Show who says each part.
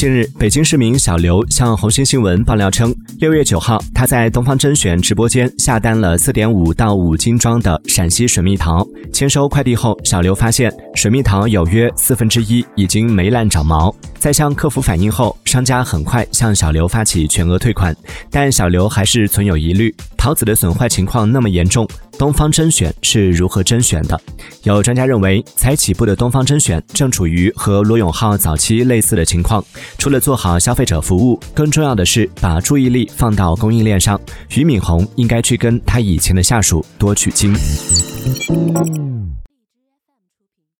Speaker 1: 近日，北京市民小刘向红星新闻爆料称，六月九号，他在东方甄选直播间下单了四点五到五斤装的陕西水蜜桃。签收快递后，小刘发现水蜜桃有约四分之一已经霉烂长毛。在向客服反映后，商家很快向小刘发起全额退款，但小刘还是存有疑虑：桃子的损坏情况那么严重，东方甄选是如何甄选的？有专家认为，才起步的东方甄选正处于和罗永浩早期类似的情况。除了做好消费者服务，更重要的是把注意力放到供应链上。俞敏洪应该去跟他以前的下属多取经。